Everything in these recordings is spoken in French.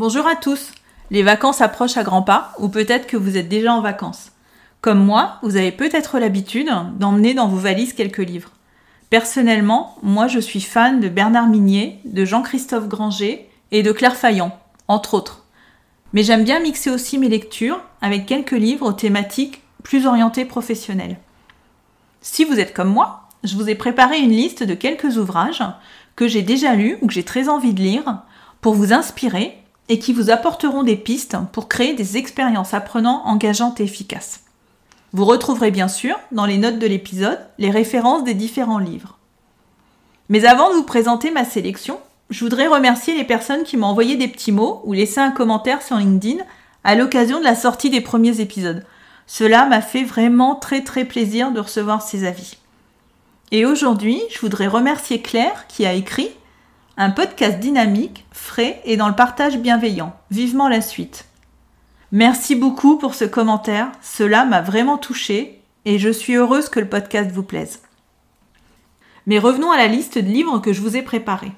Bonjour à tous Les vacances approchent à grands pas, ou peut-être que vous êtes déjà en vacances. Comme moi, vous avez peut-être l'habitude d'emmener dans vos valises quelques livres. Personnellement, moi je suis fan de Bernard Minier, de Jean-Christophe Granger et de Claire Fayon, entre autres. Mais j'aime bien mixer aussi mes lectures avec quelques livres thématiques plus orientés professionnels. Si vous êtes comme moi, je vous ai préparé une liste de quelques ouvrages que j'ai déjà lus ou que j'ai très envie de lire pour vous inspirer et qui vous apporteront des pistes pour créer des expériences apprenant engageantes et efficaces. Vous retrouverez bien sûr dans les notes de l'épisode les références des différents livres. Mais avant de vous présenter ma sélection, je voudrais remercier les personnes qui m'ont envoyé des petits mots ou laissé un commentaire sur LinkedIn à l'occasion de la sortie des premiers épisodes. Cela m'a fait vraiment très très plaisir de recevoir ces avis. Et aujourd'hui, je voudrais remercier Claire qui a écrit un podcast dynamique, frais et dans le partage bienveillant. Vivement la suite. Merci beaucoup pour ce commentaire, cela m'a vraiment touché et je suis heureuse que le podcast vous plaise. Mais revenons à la liste de livres que je vous ai préparés.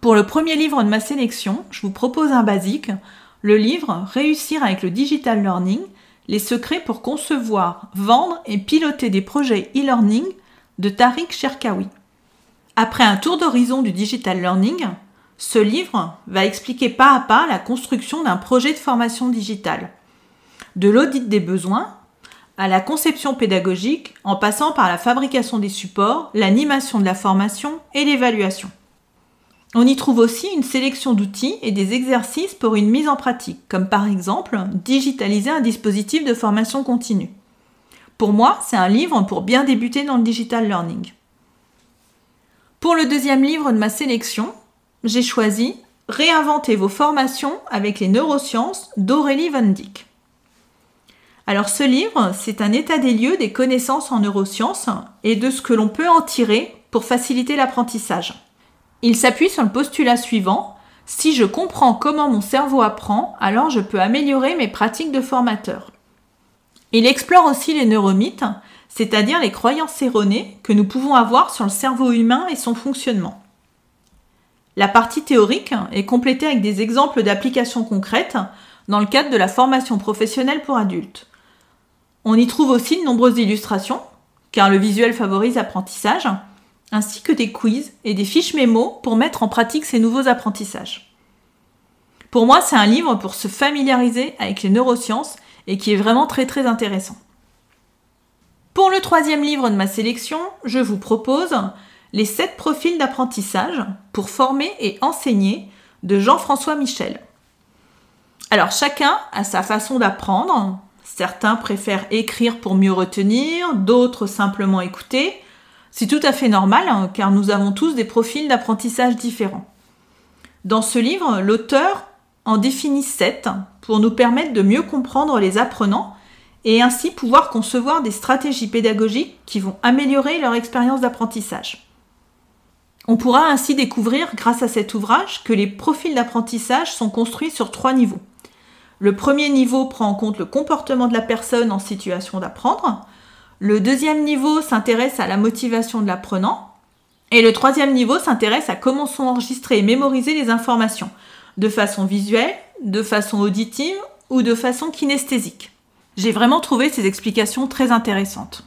Pour le premier livre de ma sélection, je vous propose un basique, le livre Réussir avec le digital learning, les secrets pour concevoir, vendre et piloter des projets e-learning de Tariq Cherkaoui. Après un tour d'horizon du digital learning, ce livre va expliquer pas à pas la construction d'un projet de formation digitale, de l'audit des besoins à la conception pédagogique en passant par la fabrication des supports, l'animation de la formation et l'évaluation. On y trouve aussi une sélection d'outils et des exercices pour une mise en pratique, comme par exemple digitaliser un dispositif de formation continue. Pour moi, c'est un livre pour bien débuter dans le digital learning. Pour le deuxième livre de ma sélection, j'ai choisi Réinventer vos formations avec les neurosciences d'Aurélie Van Dyck. Alors ce livre, c'est un état des lieux des connaissances en neurosciences et de ce que l'on peut en tirer pour faciliter l'apprentissage. Il s'appuie sur le postulat suivant. Si je comprends comment mon cerveau apprend, alors je peux améliorer mes pratiques de formateur. Il explore aussi les neuromythes, c'est-à-dire les croyances erronées que nous pouvons avoir sur le cerveau humain et son fonctionnement. La partie théorique est complétée avec des exemples d'applications concrètes dans le cadre de la formation professionnelle pour adultes. On y trouve aussi de nombreuses illustrations, car le visuel favorise l'apprentissage, ainsi que des quiz et des fiches mémo pour mettre en pratique ces nouveaux apprentissages. Pour moi, c'est un livre pour se familiariser avec les neurosciences et qui est vraiment très très intéressant. Pour le troisième livre de ma sélection, je vous propose Les 7 profils d'apprentissage pour former et enseigner de Jean-François Michel. Alors chacun a sa façon d'apprendre. Certains préfèrent écrire pour mieux retenir, d'autres simplement écouter, c'est tout à fait normal, hein, car nous avons tous des profils d'apprentissage différents. Dans ce livre, l'auteur en définit sept pour nous permettre de mieux comprendre les apprenants et ainsi pouvoir concevoir des stratégies pédagogiques qui vont améliorer leur expérience d'apprentissage. On pourra ainsi découvrir, grâce à cet ouvrage, que les profils d'apprentissage sont construits sur trois niveaux. Le premier niveau prend en compte le comportement de la personne en situation d'apprendre. Le deuxième niveau s'intéresse à la motivation de l'apprenant. Et le troisième niveau s'intéresse à comment sont enregistrées et mémorisées les informations, de façon visuelle, de façon auditive ou de façon kinesthésique. J'ai vraiment trouvé ces explications très intéressantes.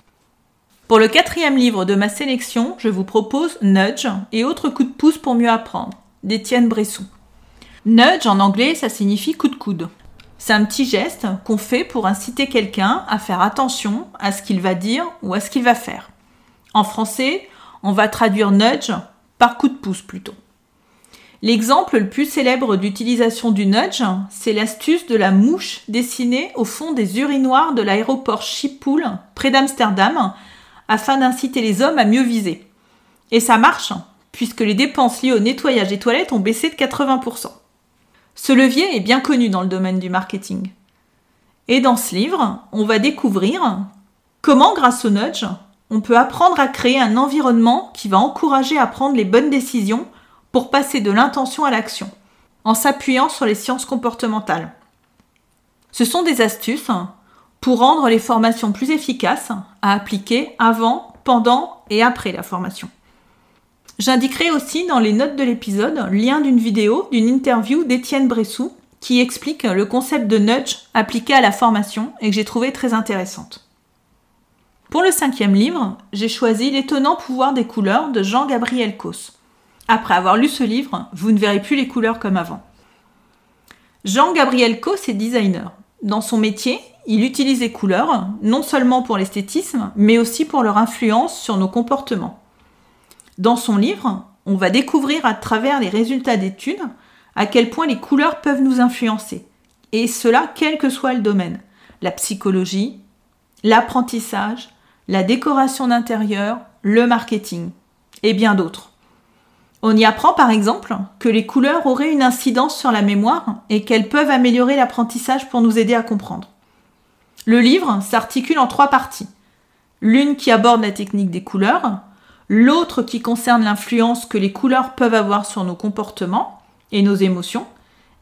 Pour le quatrième livre de ma sélection, je vous propose Nudge et autres coups de pouce pour mieux apprendre, d'Étienne Bresson. Nudge en anglais, ça signifie coup de coude. C'est un petit geste qu'on fait pour inciter quelqu'un à faire attention à ce qu'il va dire ou à ce qu'il va faire. En français, on va traduire nudge par coup de pouce plutôt. L'exemple le plus célèbre d'utilisation du nudge, c'est l'astuce de la mouche dessinée au fond des urinoirs de l'aéroport Schiphol près d'Amsterdam afin d'inciter les hommes à mieux viser. Et ça marche, puisque les dépenses liées au nettoyage des toilettes ont baissé de 80%. Ce levier est bien connu dans le domaine du marketing. Et dans ce livre, on va découvrir comment, grâce au nudge, on peut apprendre à créer un environnement qui va encourager à prendre les bonnes décisions pour passer de l'intention à l'action, en s'appuyant sur les sciences comportementales. Ce sont des astuces pour rendre les formations plus efficaces à appliquer avant, pendant et après la formation. J'indiquerai aussi dans les notes de l'épisode lien d'une vidéo, d'une interview d'Étienne Bressou qui explique le concept de nudge appliqué à la formation et que j'ai trouvé très intéressante. Pour le cinquième livre, j'ai choisi L'étonnant pouvoir des couleurs de Jean-Gabriel Cos. Après avoir lu ce livre, vous ne verrez plus les couleurs comme avant. Jean-Gabriel Cos est designer. Dans son métier, il utilise les couleurs, non seulement pour l'esthétisme, mais aussi pour leur influence sur nos comportements. Dans son livre, on va découvrir à travers les résultats d'études à quel point les couleurs peuvent nous influencer. Et cela quel que soit le domaine. La psychologie, l'apprentissage, la décoration d'intérieur, le marketing et bien d'autres. On y apprend par exemple que les couleurs auraient une incidence sur la mémoire et qu'elles peuvent améliorer l'apprentissage pour nous aider à comprendre. Le livre s'articule en trois parties. L'une qui aborde la technique des couleurs, l'autre qui concerne l'influence que les couleurs peuvent avoir sur nos comportements et nos émotions,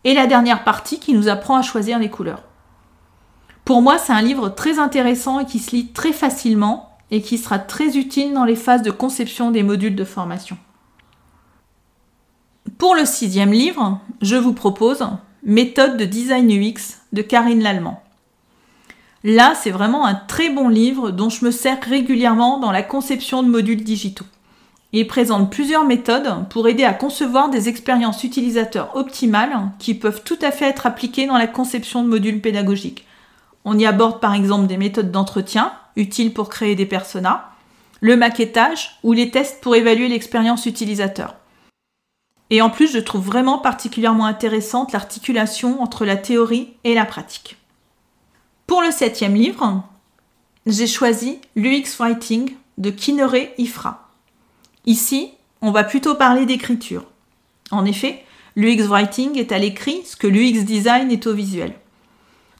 et la dernière partie qui nous apprend à choisir les couleurs. Pour moi, c'est un livre très intéressant et qui se lit très facilement et qui sera très utile dans les phases de conception des modules de formation. Pour le sixième livre, je vous propose Méthode de design UX de Karine Lallemand. Là, c'est vraiment un très bon livre dont je me sers régulièrement dans la conception de modules digitaux. Il présente plusieurs méthodes pour aider à concevoir des expériences utilisateurs optimales qui peuvent tout à fait être appliquées dans la conception de modules pédagogiques. On y aborde par exemple des méthodes d'entretien, utiles pour créer des personas, le maquettage ou les tests pour évaluer l'expérience utilisateur. Et en plus, je trouve vraiment particulièrement intéressante l'articulation entre la théorie et la pratique. Pour le septième livre, j'ai choisi l'UX Writing de Kinneret Ifra. Ici, on va plutôt parler d'écriture. En effet, l'UX Writing est à l'écrit ce que l'UX Design est au visuel.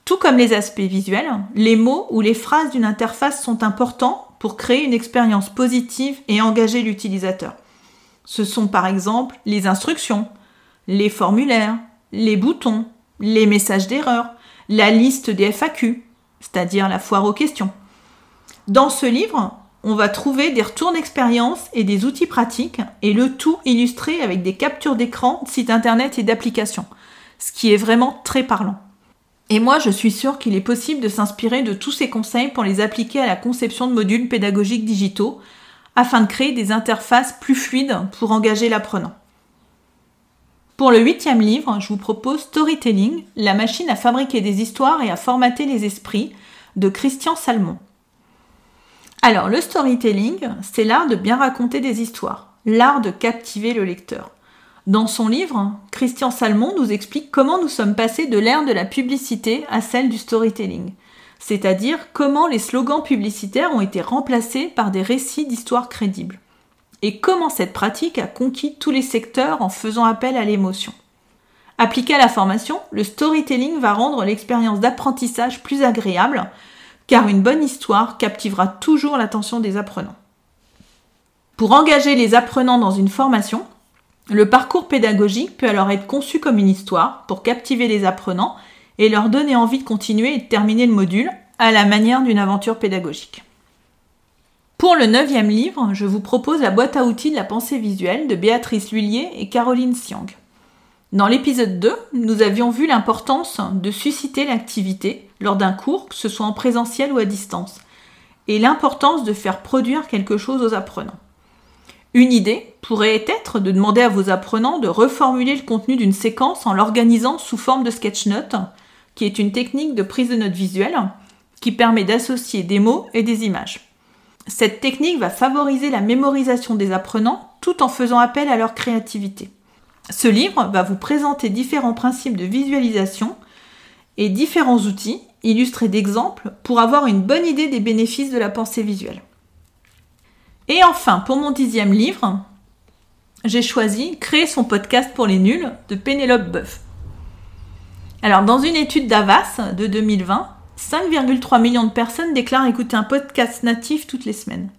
Tout comme les aspects visuels, les mots ou les phrases d'une interface sont importants pour créer une expérience positive et engager l'utilisateur. Ce sont par exemple les instructions, les formulaires, les boutons, les messages d'erreur, la liste des FAQ, c'est-à-dire la foire aux questions. Dans ce livre, on va trouver des retours d'expérience et des outils pratiques, et le tout illustré avec des captures d'écran de sites internet et d'applications, ce qui est vraiment très parlant. Et moi, je suis sûre qu'il est possible de s'inspirer de tous ces conseils pour les appliquer à la conception de modules pédagogiques digitaux, afin de créer des interfaces plus fluides pour engager l'apprenant. Pour le huitième livre, je vous propose Storytelling, la machine à fabriquer des histoires et à formater les esprits de Christian Salmon. Alors, le storytelling, c'est l'art de bien raconter des histoires, l'art de captiver le lecteur. Dans son livre, Christian Salmon nous explique comment nous sommes passés de l'ère de la publicité à celle du storytelling, c'est-à-dire comment les slogans publicitaires ont été remplacés par des récits d'histoires crédibles et comment cette pratique a conquis tous les secteurs en faisant appel à l'émotion. Appliqué à la formation, le storytelling va rendre l'expérience d'apprentissage plus agréable, car une bonne histoire captivera toujours l'attention des apprenants. Pour engager les apprenants dans une formation, le parcours pédagogique peut alors être conçu comme une histoire pour captiver les apprenants et leur donner envie de continuer et de terminer le module à la manière d'une aventure pédagogique. Pour le neuvième livre, je vous propose la boîte à outils de la pensée visuelle de Béatrice Lullier et Caroline Siang. Dans l'épisode 2, nous avions vu l'importance de susciter l'activité lors d'un cours, que ce soit en présentiel ou à distance, et l'importance de faire produire quelque chose aux apprenants. Une idée pourrait être de demander à vos apprenants de reformuler le contenu d'une séquence en l'organisant sous forme de sketch note, qui est une technique de prise de notes visuelle qui permet d'associer des mots et des images. Cette technique va favoriser la mémorisation des apprenants tout en faisant appel à leur créativité. Ce livre va vous présenter différents principes de visualisation et différents outils illustrés d'exemples pour avoir une bonne idée des bénéfices de la pensée visuelle. Et enfin, pour mon dixième livre, j'ai choisi Créer son podcast pour les nuls de Pénélope Boeuf. Alors, dans une étude d'Avas de 2020, 5,3 millions de personnes déclarent écouter un podcast natif toutes les semaines.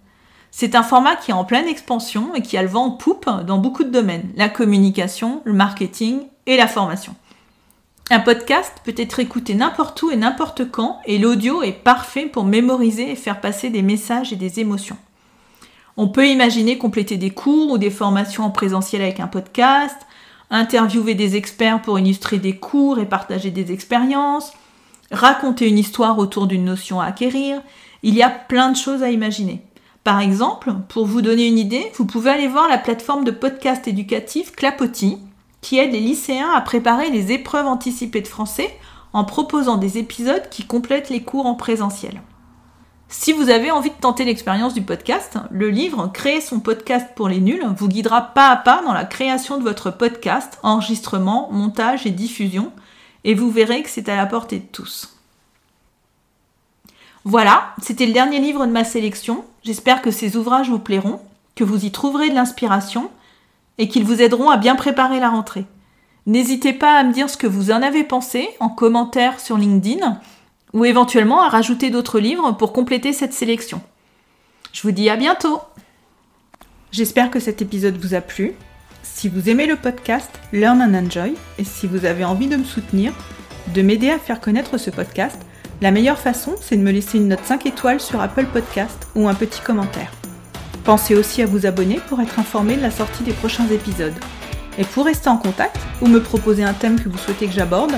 C'est un format qui est en pleine expansion et qui a le vent en poupe dans beaucoup de domaines, la communication, le marketing et la formation. Un podcast peut être écouté n'importe où et n'importe quand, et l'audio est parfait pour mémoriser et faire passer des messages et des émotions. On peut imaginer compléter des cours ou des formations en présentiel avec un podcast, interviewer des experts pour illustrer des cours et partager des expériences, raconter une histoire autour d'une notion à acquérir. Il y a plein de choses à imaginer. Par exemple, pour vous donner une idée, vous pouvez aller voir la plateforme de podcast éducatif Clapotis, qui aide les lycéens à préparer les épreuves anticipées de français en proposant des épisodes qui complètent les cours en présentiel. Si vous avez envie de tenter l'expérience du podcast, le livre Créer son podcast pour les nuls vous guidera pas à pas dans la création de votre podcast, enregistrement, montage et diffusion, et vous verrez que c'est à la portée de tous. Voilà, c'était le dernier livre de ma sélection. J'espère que ces ouvrages vous plairont, que vous y trouverez de l'inspiration et qu'ils vous aideront à bien préparer la rentrée. N'hésitez pas à me dire ce que vous en avez pensé en commentaire sur LinkedIn ou éventuellement à rajouter d'autres livres pour compléter cette sélection. Je vous dis à bientôt J'espère que cet épisode vous a plu. Si vous aimez le podcast Learn and Enjoy et si vous avez envie de me soutenir, de m'aider à faire connaître ce podcast, la meilleure façon, c'est de me laisser une note 5 étoiles sur Apple Podcast ou un petit commentaire. Pensez aussi à vous abonner pour être informé de la sortie des prochains épisodes. Et pour rester en contact ou me proposer un thème que vous souhaitez que j'aborde,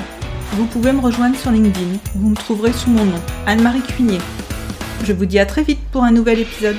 vous pouvez me rejoindre sur LinkedIn. Vous me trouverez sous mon nom, Anne-Marie Cuinier. Je vous dis à très vite pour un nouvel épisode.